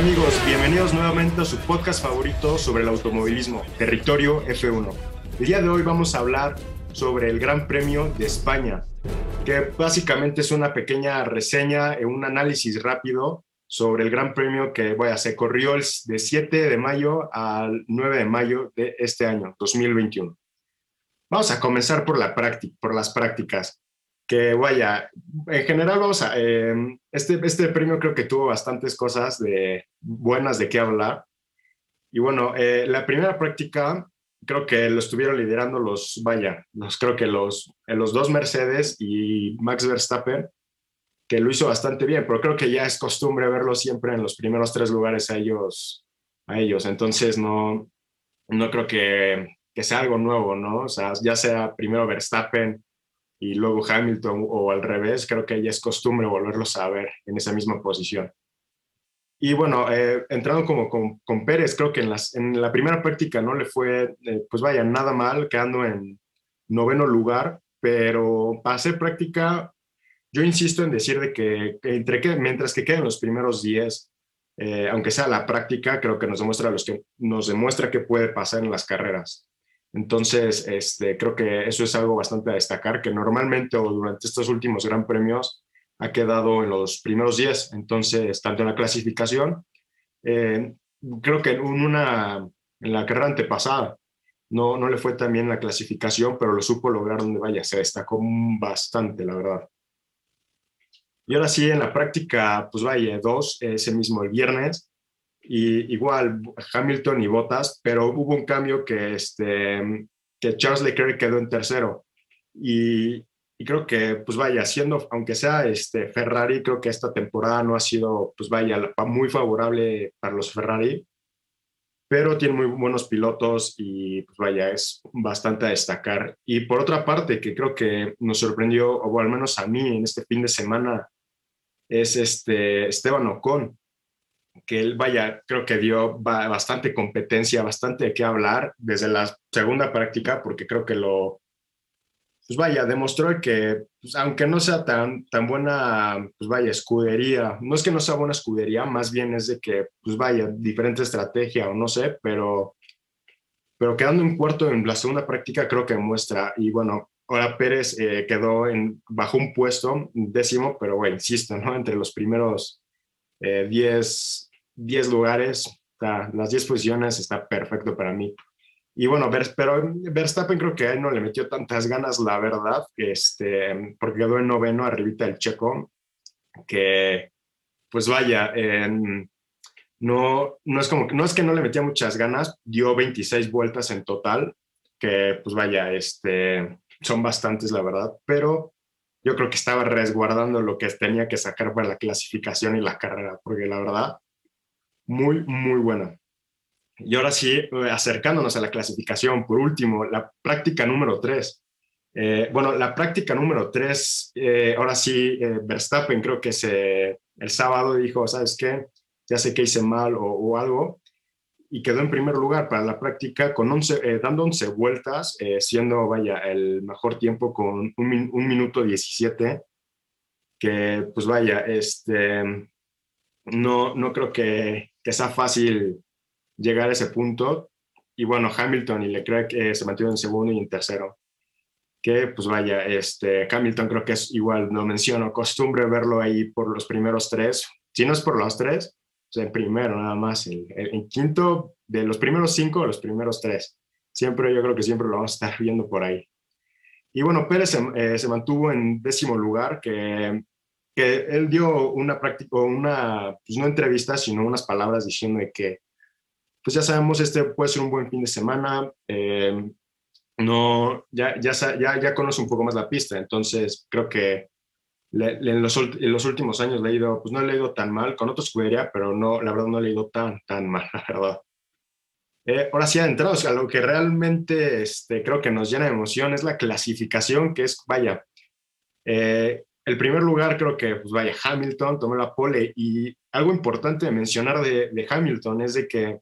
amigos? Bienvenidos nuevamente a su podcast favorito sobre el automovilismo, Territorio F1. El día de hoy vamos a hablar sobre el Gran Premio de España, que básicamente es una pequeña reseña, un análisis rápido sobre el Gran Premio que vaya, se corrió el, de 7 de mayo al 9 de mayo de este año, 2021. Vamos a comenzar por, la por las prácticas que vaya, en general vamos a, em, este, este premio creo que tuvo bastantes cosas de, buenas de qué hablar. Y bueno, eh, la primera práctica creo que lo estuvieron liderando los, vaya, los, creo que los, eh, los dos Mercedes y Max Verstappen, que lo hizo bastante bien, pero creo que ya es costumbre verlo siempre en los primeros tres lugares a ellos. A ellos. Entonces no, no creo que, que sea algo nuevo, ¿no? O sea, ya sea primero Verstappen y luego Hamilton o al revés, creo que ya es costumbre volverlos a ver en esa misma posición. Y bueno, eh, entrando como con, Pérez, creo que en, las, en la primera práctica no le fue, eh, pues vaya, nada mal, quedando en noveno lugar, pero para hacer práctica, yo insisto en decir de que, entre que mientras que queden los primeros 10, eh, aunque sea la práctica, creo que nos demuestra, los que, nos demuestra qué puede pasar en las carreras. Entonces, este, creo que eso es algo bastante a destacar, que normalmente o durante estos últimos Gran Premios ha quedado en los primeros 10. Entonces, tanto en la clasificación, eh, creo que en, una, en la carrera antepasada no, no le fue tan bien la clasificación, pero lo supo lograr donde vaya, se destacó bastante, la verdad. Y ahora sí, en la práctica, pues vaya, dos, ese mismo el viernes, y igual Hamilton y Bottas, pero hubo un cambio que, este, que Charles Leclerc quedó en tercero. Y, creo que, pues vaya, siendo, aunque sea este Ferrari, creo que esta temporada no ha sido, pues vaya, muy favorable para los Ferrari, pero tiene muy buenos pilotos y, pues vaya, es bastante a destacar. Y por otra parte, que creo que nos sorprendió, o al menos a mí en este fin de semana, es este Esteban Ocon que él, vaya, creo que dio bastante competencia, bastante de qué hablar desde la segunda práctica, porque creo que lo, pues vaya, demostró que, pues, aunque no sea tan, tan buena, pues vaya, escudería, no es que no sea buena escudería, más bien es de que, pues vaya, diferente estrategia o no sé, pero, pero quedando en cuarto en la segunda práctica creo que muestra, y bueno, ahora Pérez eh, quedó en, bajo un puesto, décimo, pero bueno, insisto, ¿no? Entre los primeros 10 10 lugares, las 10 posiciones está perfecto para mí. Y bueno, pero Verstappen creo que a él no le metió tantas ganas, la verdad, este, porque quedó en noveno, arribita del checo, que pues vaya, no, no, es como, no es que no le metía muchas ganas, dio 26 vueltas en total, que pues vaya, este, son bastantes, la verdad, pero yo creo que estaba resguardando lo que tenía que sacar para la clasificación y la carrera, porque la verdad, muy, muy buena. Y ahora sí, eh, acercándonos a la clasificación, por último, la práctica número 3. Eh, bueno, la práctica número 3, eh, ahora sí, Verstappen creo que se, el sábado dijo, ¿sabes qué? Ya sé que hice mal o, algo, y quedó en primer lugar para la práctica con 11, dando 11 vueltas, siendo, vaya, el mejor tiempo con un, un, minuto 17, que pues vaya, este, no, no creo que, que sea fácil llegar a ese punto. Y bueno, Hamilton y Leclerc eh, se mantuvieron en segundo y en tercero. Que pues vaya, este, Hamilton creo que es igual, no menciono, costumbre verlo ahí por los primeros tres. Si no es por los tres, pues en primero nada más. En quinto, de los primeros cinco, los primeros tres. Siempre, yo creo que siempre lo vamos a estar viendo por ahí. Y bueno, Pérez eh, se mantuvo en décimo lugar, que que él dio una práctica, una, pues no entrevista, sino unas palabras diciendo de que, pues ya sabemos, este puede ser un buen fin de semana, eh, no, ya, ya, ya, ya conoce un poco más la pista, entonces creo que en, los, en, los, últimos años le he ido, pues no le he ido tan mal, con otros escudería, pero no, la verdad no le he ido tan, tan mal, la verdad. Eh, ahora sí, adentrados a lo que realmente este, creo que nos llena de emoción es la clasificación, que es, vaya, eh, el primer lugar creo que, pues vaya, Hamilton tomó la pole y algo importante de mencionar de, Hamilton es de que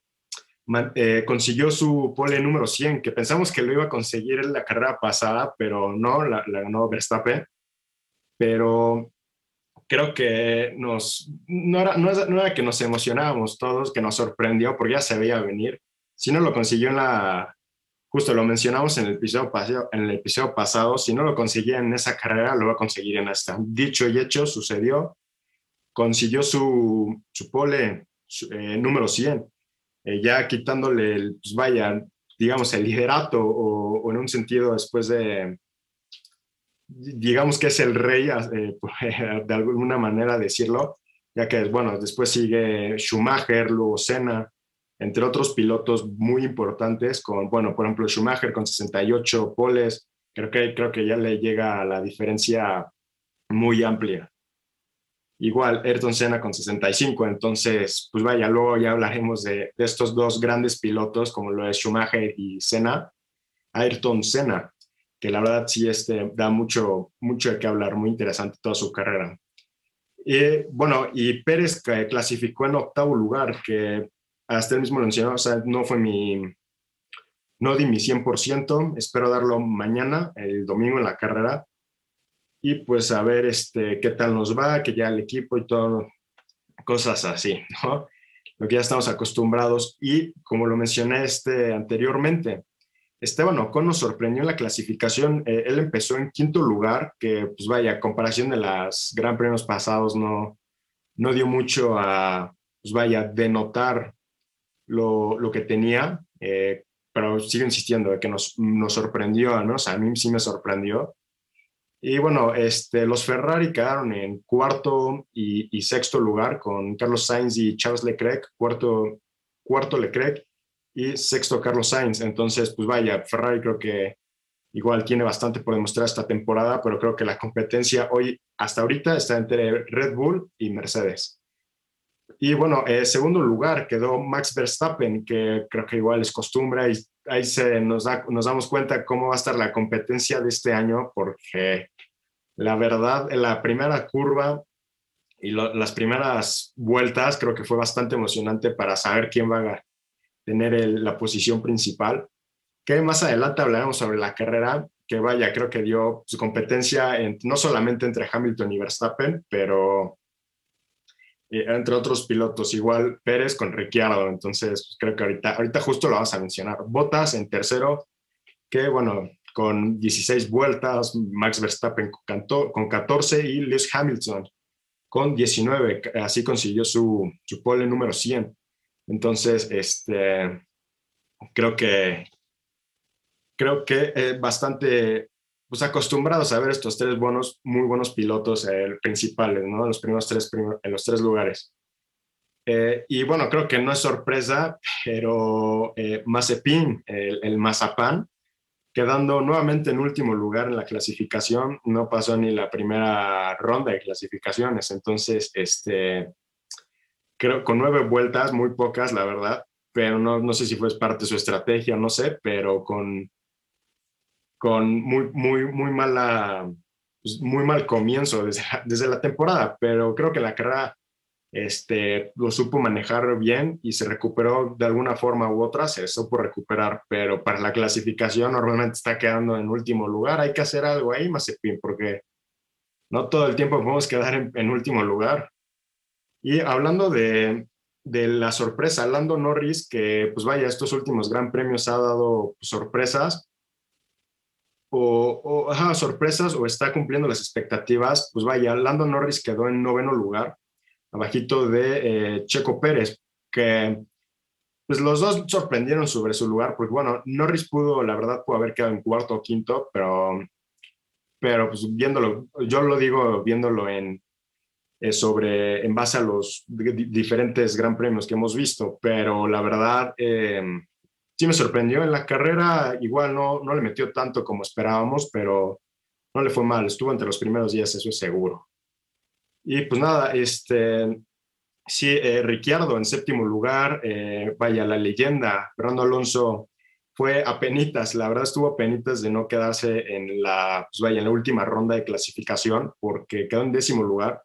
eh, consiguió su pole número 100, que pensamos que lo iba a conseguir en la carrera pasada, pero no, la, ganó Verstappen. Pero creo que nos, no era, no, era que nos emocionábamos todos, que nos sorprendió porque ya se veía venir, si no lo consiguió en la, justo lo mencionamos en el episodio pasado, en el episodio pasado, si no lo conseguía en esa carrera, lo va a conseguir en esta. Dicho y hecho, sucedió, consiguió su, su pole eh, número 100, eh, ya quitándole, el, pues vaya, digamos, el liderato o, o en un sentido después de, digamos que es el rey, eh, de alguna manera decirlo, ya que, bueno, después sigue Schumacher, luego Senna, entre otros pilotos muy importantes, con, bueno, por ejemplo, Schumacher con 68 poles, creo que, creo que ya le llega a la diferencia muy amplia. Igual, Ayrton Senna con 65, entonces, pues vaya, luego ya hablaremos de, de estos dos grandes pilotos, como lo es Schumacher y Senna. Ayrton Senna, que la verdad sí este, da mucho, mucho de qué hablar, muy interesante toda su carrera. Y bueno, y Pérez clasificó en octavo lugar, que hasta él mismo lo mencionó, o sea, no fue mi, no di mi 100%, espero darlo mañana, el domingo en la carrera, y pues a ver este, qué tal nos va, que ya el equipo y todo, cosas así, ¿no? Lo que ya estamos acostumbrados y como lo mencioné este, anteriormente, Esteban Ocon nos sorprendió en la clasificación. Eh, él empezó en quinto lugar, que pues vaya, comparación de las Gran Premios pasados no, no dio mucho a, pues vaya, denotar lo, lo que tenía, eh, pero sigo insistiendo de que nos, nos sorprendió, ¿no? O a mí sí me sorprendió. Y bueno, este, los Ferrari quedaron en cuarto y, y sexto lugar con Carlos Sainz y Charles Leclerc, cuarto, cuarto Leclerc y sexto Carlos Sainz. Entonces, pues vaya, Ferrari creo que igual tiene bastante por demostrar esta temporada, pero creo que la competencia hoy, hasta ahorita, está entre Red Bull y Mercedes. Y bueno, eh, segundo lugar quedó Max Verstappen, que creo que igual es costumbre, y ahí se nos, da, nos damos cuenta cómo va a estar la competencia de este año, porque la verdad, la primera curva y las primeras vueltas creo que fue bastante emocionante para saber quién va a tener la posición principal. Que más adelante hablaremos sobre la carrera, que vaya, creo que dio su competencia no solamente entre Hamilton y Verstappen, pero eh, entre otros pilotos, igual Pérez con Ricciardo. Entonces, pues, creo que ahorita, ahorita justo lo vamos a mencionar. Botas en tercero, que bueno, con 16 vueltas, Max Verstappen con 14 y Lewis Hamilton con 19. Así consiguió su, su pole número 100. Entonces, este, creo que, creo que es bastante pues, acostumbrados a ver estos tres buenos, muy buenos pilotos eh, principales, ¿no? Los primeros tres, en los tres lugares. Eh, y bueno, creo que no es sorpresa, pero eh, Mazepin, el, el Mazapán, quedando nuevamente en último lugar en la clasificación, no pasó ni la primera ronda de clasificaciones. Entonces, este, creo, con nueve vueltas, muy pocas, la verdad, pero no, no sé si fue parte de su estrategia, no sé, pero con, con muy, muy, muy mala, pues, muy mal comienzo desde desde la temporada, pero creo que la carrera este, lo supo manejar bien y se recuperó de alguna forma u otra, se supo recuperar, pero para la clasificación normalmente está quedando en último lugar, hay que hacer algo ahí, Mazepin, porque no todo el tiempo podemos quedar en, en último lugar. Y hablando de, de, la sorpresa, Lando Norris, que pues vaya, estos últimos gran premios ha dado sorpresas, o, o sorpresas, o está cumpliendo las expectativas, pues vaya, Lando Norris quedó en noveno lugar, abajito de eh, Checo Pérez, que pues los dos sorprendieron sobre su lugar, porque bueno, Norris pudo, la verdad, pudo haber quedado en cuarto o quinto, pero, pero pues viéndolo, yo lo digo viéndolo en, eh, sobre, en base a los diferentes gran premios que hemos visto, pero la verdad eh, sí me sorprendió. En la carrera, igual no, no le metió tanto como esperábamos, pero no le fue mal, estuvo entre los primeros días, eso es seguro. Y pues nada, este, sí, eh, Ricciardo en séptimo lugar, eh, vaya, la leyenda, Fernando Alonso fue a penitas, la verdad estuvo a penitas de no quedarse en la, pues vaya, en la última ronda de clasificación, porque quedó en décimo lugar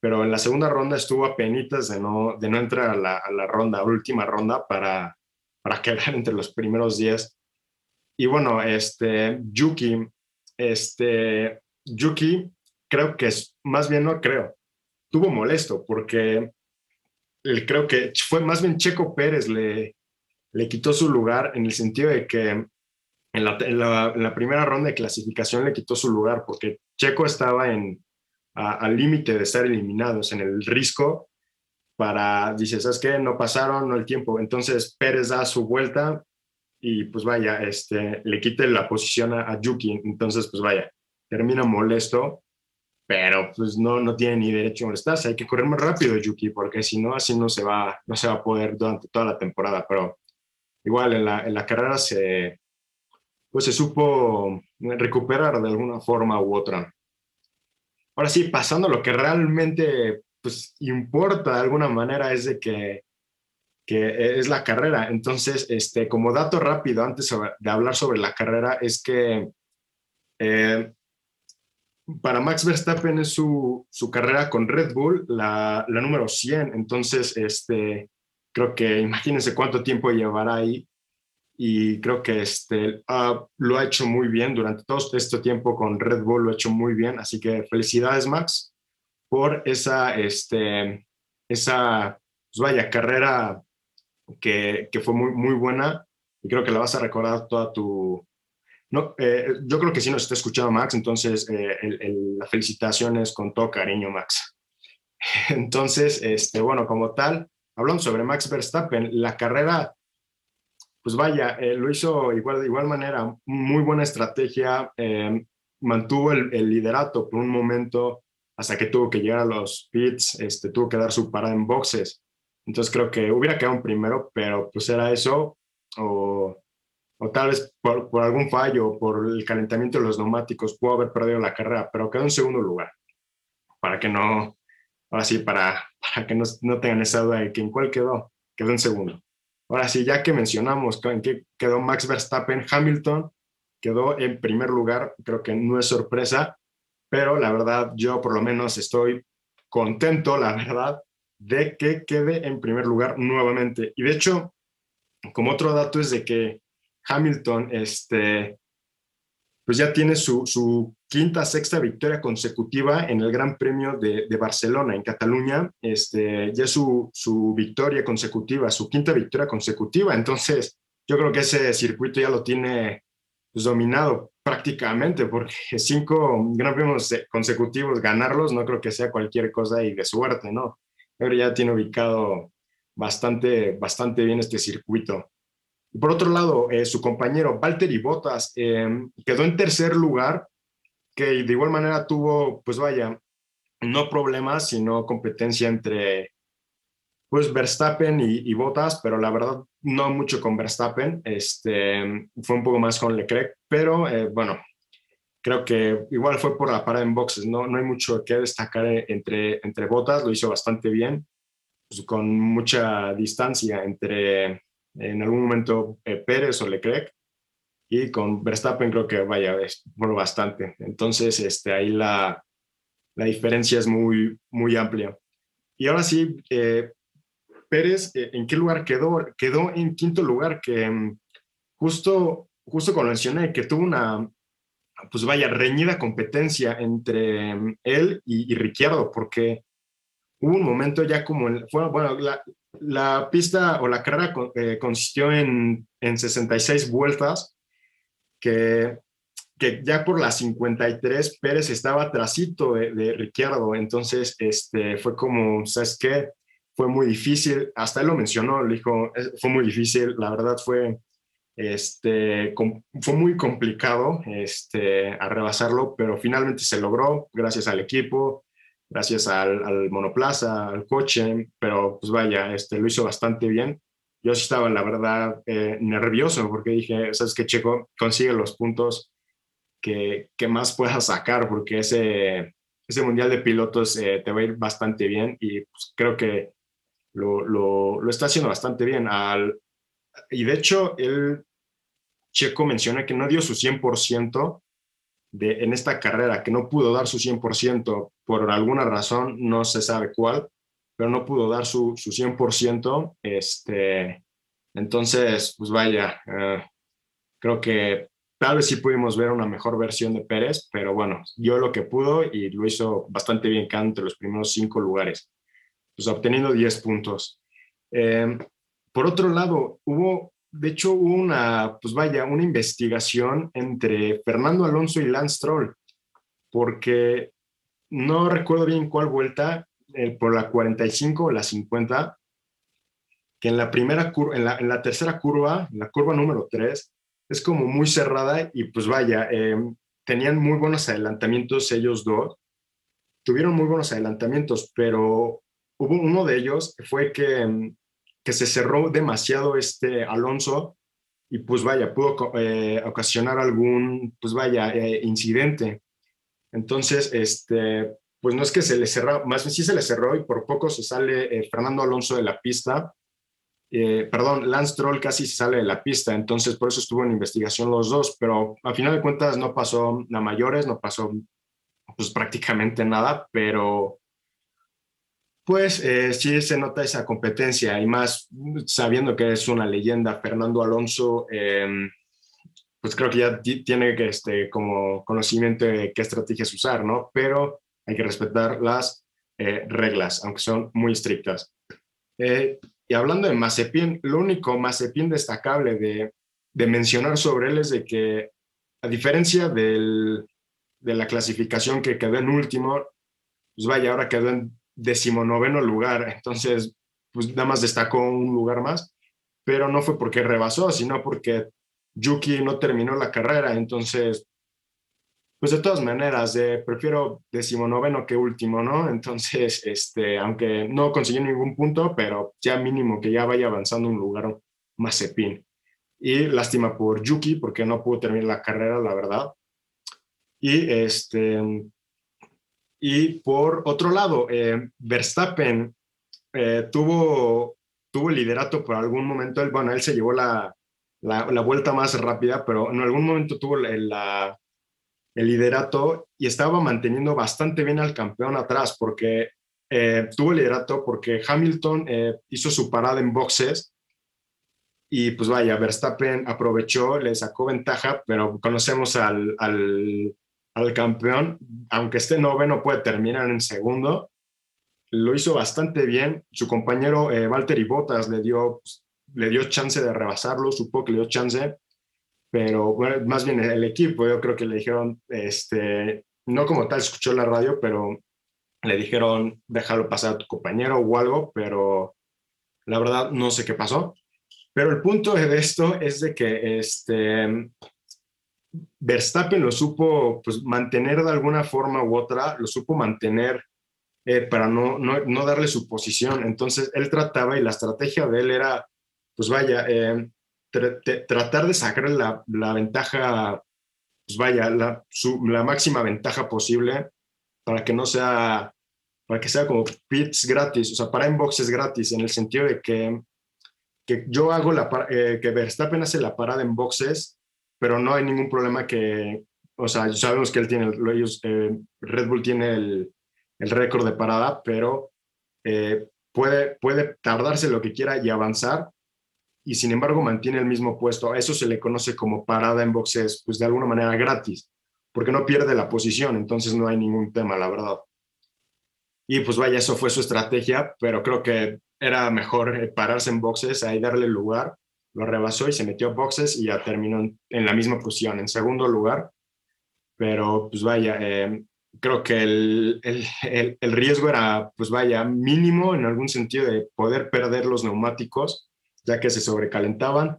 pero en la segunda ronda estuvo a penitas de no, de no entrar a la, a la ronda, última ronda, para, para quedar entre los primeros 10. Y bueno, este, Yuki, este, Yuki, creo que es, más bien no creo, tuvo molesto porque creo que fue más bien Checo Pérez le, le quitó su lugar en el sentido de que en la, primera ronda de clasificación le quitó su lugar porque Checo estaba en, al límite de estar eliminados en el risco para, dice, ¿sabes qué? No pasaron, no el tiempo. Entonces Pérez da su vuelta y pues vaya, este, le quite la posición a, a Yuki. Entonces, pues vaya, termina molesto pero pues no, no tiene ni derecho a molestarse. Hay que correr más rápido, Yuki, porque si no, así no se va, no se va a poder durante toda la temporada. Pero igual en la, en la carrera se, pues se supo recuperar de alguna forma u otra. Ahora sí, pasando lo que realmente pues, importa de alguna manera es de que, que es la carrera. Entonces, este, como dato rápido, antes de hablar sobre la carrera, es que eh, para Max Verstappen es su, su carrera con Red Bull, la, la, número 100. Entonces, este, creo que imagínense cuánto tiempo llevará ahí. Y creo que este, lo ha hecho muy bien durante todo este tiempo con Red Bull, lo ha hecho muy bien. Así que felicidades, Max, por esa, este, esa pues vaya, carrera que, que fue muy, muy buena. Y creo que la vas a recordar toda tu, no, eh, yo creo que sí nos está escuchando Max, entonces eh, el, la felicitación es con todo cariño, Max. Entonces, este, bueno, como tal, hablando sobre Max Verstappen, la carrera, pues vaya, eh, lo hizo igual, de igual manera, muy buena estrategia, mantuvo el, liderato por un momento hasta que tuvo que llegar a los pits, este, tuvo que dar su parada en boxes. Entonces creo que hubiera quedado un primero, pero pues era eso, o o tal vez por, por, algún fallo, por el calentamiento de los neumáticos, pudo haber perdido la carrera, pero quedó en segundo lugar. Para que no, ahora sí, para, para que no, no tengan esa duda de que en cuál quedó, quedó en segundo. Ahora sí, ya que mencionamos en qué quedó Max Verstappen, Hamilton quedó en primer lugar, creo que no es sorpresa, pero la verdad yo por lo menos estoy contento, la verdad, de que quede en primer lugar nuevamente. Y de hecho, como otro dato es de que Hamilton, este, pues ya tiene su, quinta, sexta victoria consecutiva en el Gran Premio de, Barcelona, en Cataluña. Este, ya su, su victoria consecutiva, su quinta victoria consecutiva. Entonces, yo creo que ese circuito ya lo tiene pues, dominado prácticamente, porque cinco Gran Premios consecutivos, ganarlos, no creo que sea cualquier cosa y de suerte, ¿no? Pero ya tiene ubicado bastante, bastante bien este circuito. Por otro lado, eh, su compañero Valtteri Bottas em, quedó en tercer lugar, que de igual manera tuvo, pues vaya, no problemas, sino competencia entre pues Verstappen y, Bottas, pero la verdad no mucho con Verstappen, este, fue un poco más con Leclerc, pero eh, bueno, creo que igual fue por la parada en boxes, no, no hay mucho que destacar entre, entre Bottas, lo hizo bastante bien, pues, con mucha distancia entre en algún momento eh, Pérez o Leclerc, y con Verstappen creo que vaya, por bastante. Entonces, este, ahí la, la diferencia es muy, muy amplia. Y ahora sí, eh, Pérez, eh, ¿en qué lugar quedó? Quedó en quinto lugar, que mm, justo, justo como mencioné, que tuvo una, pues vaya, reñida competencia entre mm, él y, y Ricciardo, porque hubo un momento ya como, bueno, la, la pista o la carrera eh, consistió en, en, 66 vueltas, que, que, ya por las 53 Pérez estaba trasito de, de Ricciardo, entonces este, fue como, ¿sabes qué? Fue muy difícil, hasta él lo mencionó, le dijo, fue muy difícil, la verdad fue, este, fue muy complicado este, a rebasarlo, pero finalmente se logró gracias al equipo, gracias al, monoplaza, al coche, pero pues vaya, este, lo hizo bastante bien. Yo estaba, la verdad, eh, nervioso porque dije, sabes que Checo consigue los puntos que, que más puedas sacar porque ese, ese mundial de pilotos eh, te va a ir bastante bien y pues, creo que lo, lo, lo, está haciendo bastante bien. Al, y de hecho, el Checo menciona que no dio su 100%, en esta carrera, que no pudo dar su 100% por alguna razón, no se sabe cuál, pero no pudo dar su, su 100%. Este, entonces, pues vaya, eh, creo que tal vez sí pudimos ver una mejor versión de Pérez, pero bueno, dio lo que pudo y lo hizo bastante bien, quedando entre los primeros cinco lugares, pues obteniendo 10 puntos. Eh, por otro lado, hubo, de hecho, hubo una, pues vaya, una investigación entre Fernando Alonso y Lance Stroll, porque no recuerdo bien cuál vuelta, por la 45 o la 50, que en la primera curva, en la, en la tercera curva, la curva número 3, es como muy cerrada y pues vaya, eh, tenían muy buenos adelantamientos ellos dos, tuvieron muy buenos adelantamientos, pero hubo uno de ellos fue que, que se cerró demasiado este Alonso y pues vaya, pudo eh, ocasionar algún, pues vaya, eh, incidente. Entonces, este, pues no es que se le cerró, más bien sí se le cerró y por poco se sale Fernando Alonso de la pista eh, perdón, Lance Troll casi se sale de la pista, entonces por eso estuvo en investigación los dos, pero a final de cuentas no pasó a mayores, no pasó pues prácticamente nada, pero pues eh, sí se nota esa competencia y más sabiendo que es una leyenda, Fernando Alonso, em, pues creo que ya tiene que este, como conocimiento de qué estrategias usar, ¿no? Pero hay que respetar las eh, reglas, aunque son muy estrictas. Y hablando de Mazepin, lo único Mazepin destacable de, de mencionar sobre él es de que, a diferencia del, de la clasificación que quedó en último, pues vaya, ahora quedó en decimonoveno lugar, entonces, pues nada más destacó un lugar más, pero no fue porque rebasó, sino porque Yuki no terminó la carrera, entonces pues de todas maneras, eh, prefiero decimonoveno que último, ¿no? Entonces, este, aunque no consiguió ningún punto, pero ya mínimo que ya vaya avanzando un lugar más cepín. Y lástima por Yuki, porque no pudo terminar la carrera, la verdad. Y, este, y por otro lado, eh, Verstappen eh, tuvo, tuvo liderato por algún momento. Él, bueno, él se llevó la, la, la vuelta más rápida, pero en algún momento tuvo la el liderato y estaba manteniendo bastante bien al campeón atrás porque eh, tuvo liderato porque Hamilton eh, hizo su parada en boxes y pues vaya, Verstappen aprovechó, le sacó ventaja, pero conocemos al, al, campeón, aunque esté noveno puede terminar en segundo, lo hizo bastante bien, su compañero eh, Valtteri Bottas le dio, le dio chance de rebasarlo, supo que le dio chance, pero más bien el equipo, yo creo que le dijeron, este, no como tal escuchó la radio, pero le dijeron, déjalo pasar a tu compañero o algo, pero la verdad no sé qué pasó. Pero el punto de esto es de que este, Verstappen lo supo pues, mantener de alguna forma u otra, lo supo mantener eh, para no, no, no, darle su posición. Entonces él trataba y la estrategia de él era, pues vaya, eh, tratar de sacar la, la ventaja, pues vaya, la, la, máxima ventaja posible para que no sea, para que sea como pits gratis, o sea, para inboxes gratis, en el sentido de que, que yo hago la, eh, que Verstappen hace la parada en boxes, pero no hay ningún problema que, o sea, sabemos que él tiene, ellos, eh, Red Bull tiene el, el récord de parada, pero eh, puede, puede tardarse lo que quiera y avanzar y sin embargo mantiene el mismo puesto. A eso se le conoce como parada en boxes, pues de alguna manera gratis, porque no pierde la posición, entonces no hay ningún tema, la verdad. Y pues vaya, eso fue su estrategia, pero creo que era mejor eh, pararse en boxes, ahí darle lugar, lo rebasó y se metió a boxes y ya terminó en, la misma posición, en segundo lugar. Pero pues vaya, eh, creo que el, el, el, riesgo era, pues vaya, mínimo en algún sentido de poder perder los neumáticos ya que se sobrecalentaban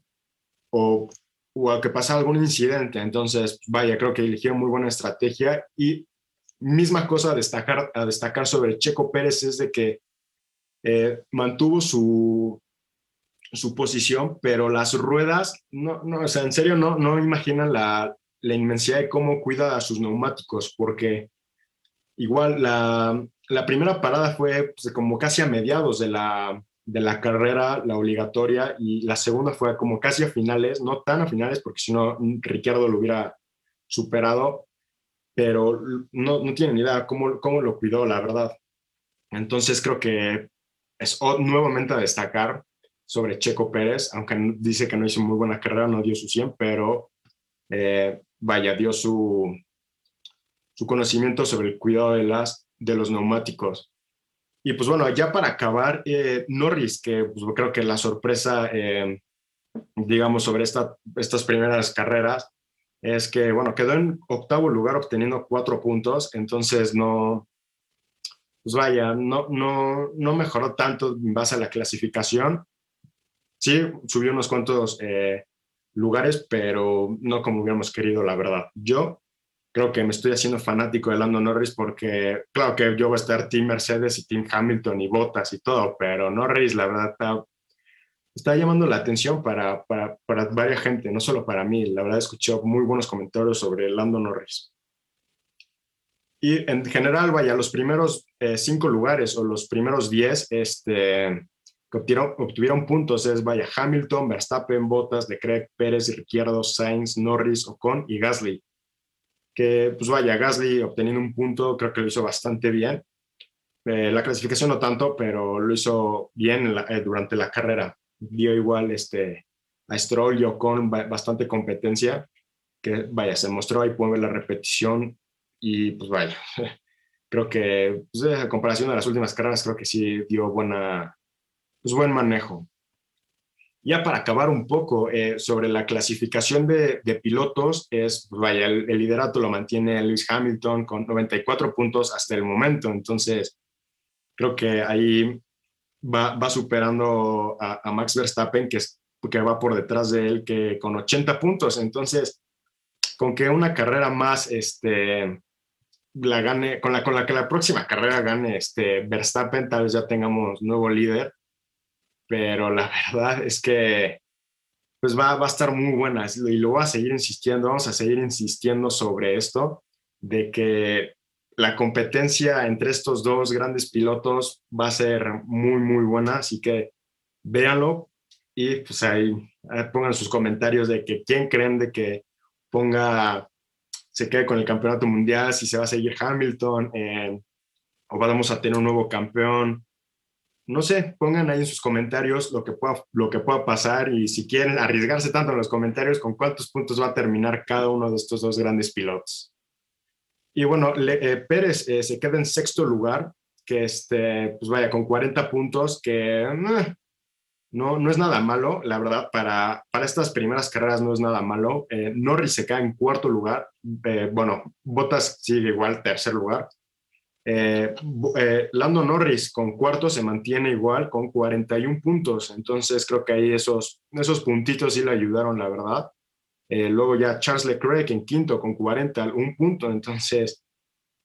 o, o a que pasara algún incidente. Entonces, vaya, creo que eligieron muy buena estrategia y misma cosa a destacar, destacar sobre Checo Pérez es de que eh, mantuvo su, su posición, pero las ruedas, no, no, o sea, en serio no, no imaginan la, la inmensidad de cómo cuida a sus neumáticos, porque igual la, la primera parada fue pues, como casi a mediados de la, de la carrera, la obligatoria, y la segunda fue como casi a finales, no tan a finales, porque si no, Ricardo lo hubiera superado, pero no, no tienen idea cómo, cómo lo cuidó, la verdad. Entonces creo que es nuevamente a destacar sobre Checo Pérez, aunque dice que no hizo muy buena carrera, no dio su 100, pero eh, vaya, dio su, su conocimiento sobre el cuidado de, las, de los neumáticos. Y pues bueno, ya para acabar, eh, Norris, que pues, creo que la sorpresa, eh, digamos, sobre esta, estas primeras carreras, es que, bueno, quedó en octavo lugar obteniendo cuatro puntos, entonces no, pues vaya, no, no, no mejoró tanto en base a la clasificación. Sí, subió unos cuantos eh, lugares, pero no como hubiéramos querido, la verdad. Yo creo que me estoy haciendo fanático de Lando Norris porque, claro que yo voy a estar Team Mercedes y Team Hamilton y Bottas y todo, pero Norris, la verdad, está, llamando la atención para, para, para, varias gente, no solo para mí. La verdad, escuché muy buenos comentarios sobre Lando Norris. Y en general, vaya, los primeros eh, cinco lugares o los primeros diez este, que obtuvieron, puntos es, vaya, Hamilton, Verstappen, Bottas, Leclerc, Pérez, Ricciardo, Sainz, Norris, Ocon y Gasly que pues vaya, Gasly obteniendo un punto, creo que lo hizo bastante bien. Eh, la clasificación no tanto, pero lo hizo bien eh, durante la carrera. Dio igual este, a Stroll y Ocon bastante competencia, que vaya, se mostró ahí, pueden ver la repetición y pues vaya, creo que pues, en comparación a las últimas carreras, creo que sí dio buena, pues buen manejo. Ya para acabar un poco eh, sobre la clasificación de, pilotos, es, vaya, el, liderato lo mantiene Lewis Hamilton con 94 puntos hasta el momento, entonces creo que ahí va, va superando a, Max Verstappen, que, es, que va por detrás de él, que con 80 puntos, entonces con que una carrera más este, la gane, con la, con la que la próxima carrera gane este, Verstappen, tal vez ya tengamos nuevo líder pero la verdad es que pues va, va a estar muy buena y lo voy a seguir insistiendo, vamos a seguir insistiendo sobre esto, de que la competencia entre estos dos grandes pilotos va a ser muy, muy buena, así que véanlo y pues ahí pongan sus comentarios de que quién creen de que ponga, se quede con el campeonato mundial, si se va a seguir Hamilton eh, o vamos a tener un nuevo campeón no sé, pongan ahí en sus comentarios lo que pueda, lo que pueda pasar y si quieren arriesgarse tanto en los comentarios, con cuántos puntos va a terminar cada uno de estos dos grandes pilotos. Y bueno, eh, Pérez eh, se queda en sexto lugar, que este, pues vaya, con 40 puntos, que eh, no, no es nada malo, la verdad, para, para estas primeras carreras no es nada malo. Norris se cae en cuarto lugar, bueno, Bottas sigue igual, tercer lugar. Eh, eh, Lando Norris con cuarto se mantiene igual con 41 puntos, entonces creo que ahí esos, esos puntitos sí le ayudaron, la verdad. Eh, luego ya Charles Leclerc en quinto con 40, un punto, entonces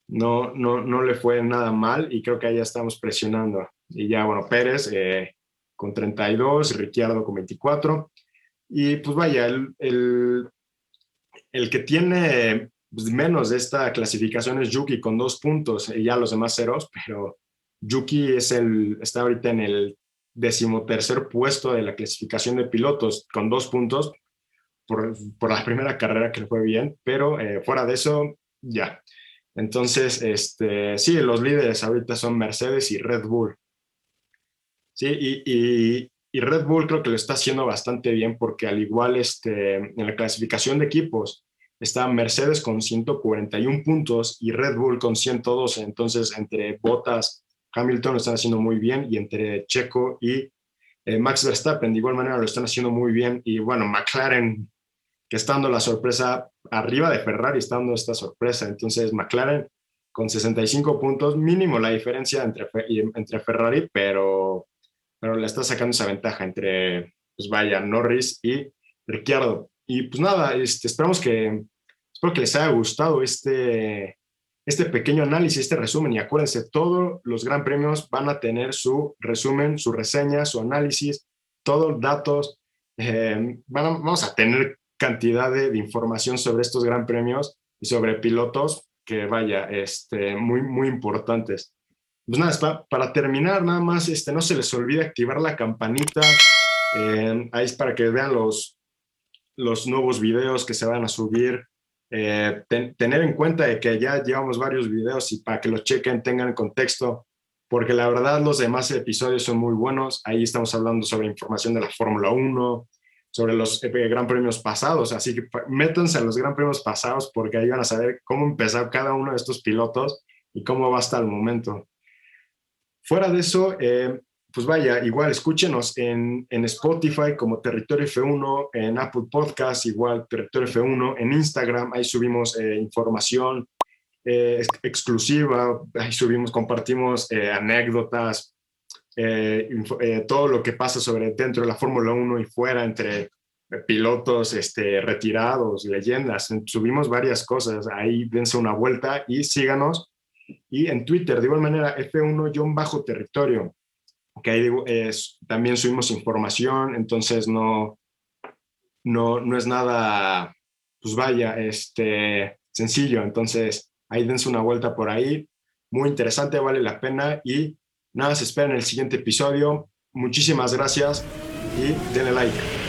no, no, no le fue nada mal y creo que ahí ya estamos presionando. Y ya, bueno, Pérez con 32, Ricciardo con 24. Y pues vaya, el, el, el que tiene menos de esta clasificación es Yuki con dos puntos y ya los demás ceros, pero Yuki es el, está ahorita en el decimotercer puesto de la clasificación de pilotos con dos puntos por, por la primera carrera que fue bien, pero eh, fuera de eso, ya. Entonces, este, sí, los líderes ahorita son Mercedes y Red Bull. Sí, y, y, y, Red Bull creo que lo está haciendo bastante bien porque al igual este, en la clasificación de equipos, está Mercedes con 141 puntos y Red Bull con 112. Entonces, entre Bottas, Hamilton lo están haciendo muy bien y entre Checo y eh, Max Verstappen de igual manera lo están haciendo muy bien. Y bueno, McLaren, que está dando la sorpresa arriba de Ferrari, está dando esta sorpresa. Entonces, McLaren con 65 puntos, mínimo la diferencia entre, entre Ferrari, pero, pero le está sacando esa ventaja entre, pues vaya, Norris y Ricciardo. Y pues nada, este, esperamos que, espero que les haya gustado este, este pequeño análisis, este resumen. Y acuérdense, todos los gran premios van a tener su resumen, su reseña, su análisis, todos datos. Eh, vamos a tener cantidad de, información sobre estos gran premios y sobre pilotos que, vaya, este, muy, muy importantes. Pues nada, para, para terminar, nada más, este, no se les olvide activar la campanita. Eh, ahí es para que vean los, los nuevos videos que se van a subir. Eh, tener en cuenta de que ya llevamos varios videos y para que los chequen, tengan contexto, porque la verdad los demás episodios son muy buenos. Ahí estamos hablando sobre información de la Fórmula 1, sobre los eh, Gran Premios pasados, así que métanse a los Gran Premios pasados porque ahí van a saber cómo empezar cada uno de estos pilotos y cómo va hasta el momento. Fuera de eso, eh, pues vaya, igual escúchenos en, en, Spotify como Territorio F1, en Apple Podcast igual Territorio F1, en Instagram, ahí subimos eh, información eh, exclusiva, ahí subimos, compartimos anécdotas, todo lo que pasa sobre dentro de la Fórmula 1 y fuera entre pilotos este, retirados, leyendas, subimos varias cosas, ahí dense una vuelta y síganos. Y en Twitter, de igual manera, F1-territorio, que ahí es, también subimos información, entonces no, no, no es nada, pues vaya, este, sencillo. Entonces, ahí dense una vuelta por ahí. Muy interesante, vale la pena. Y nada, se espera en el siguiente episodio. Muchísimas gracias y denle like.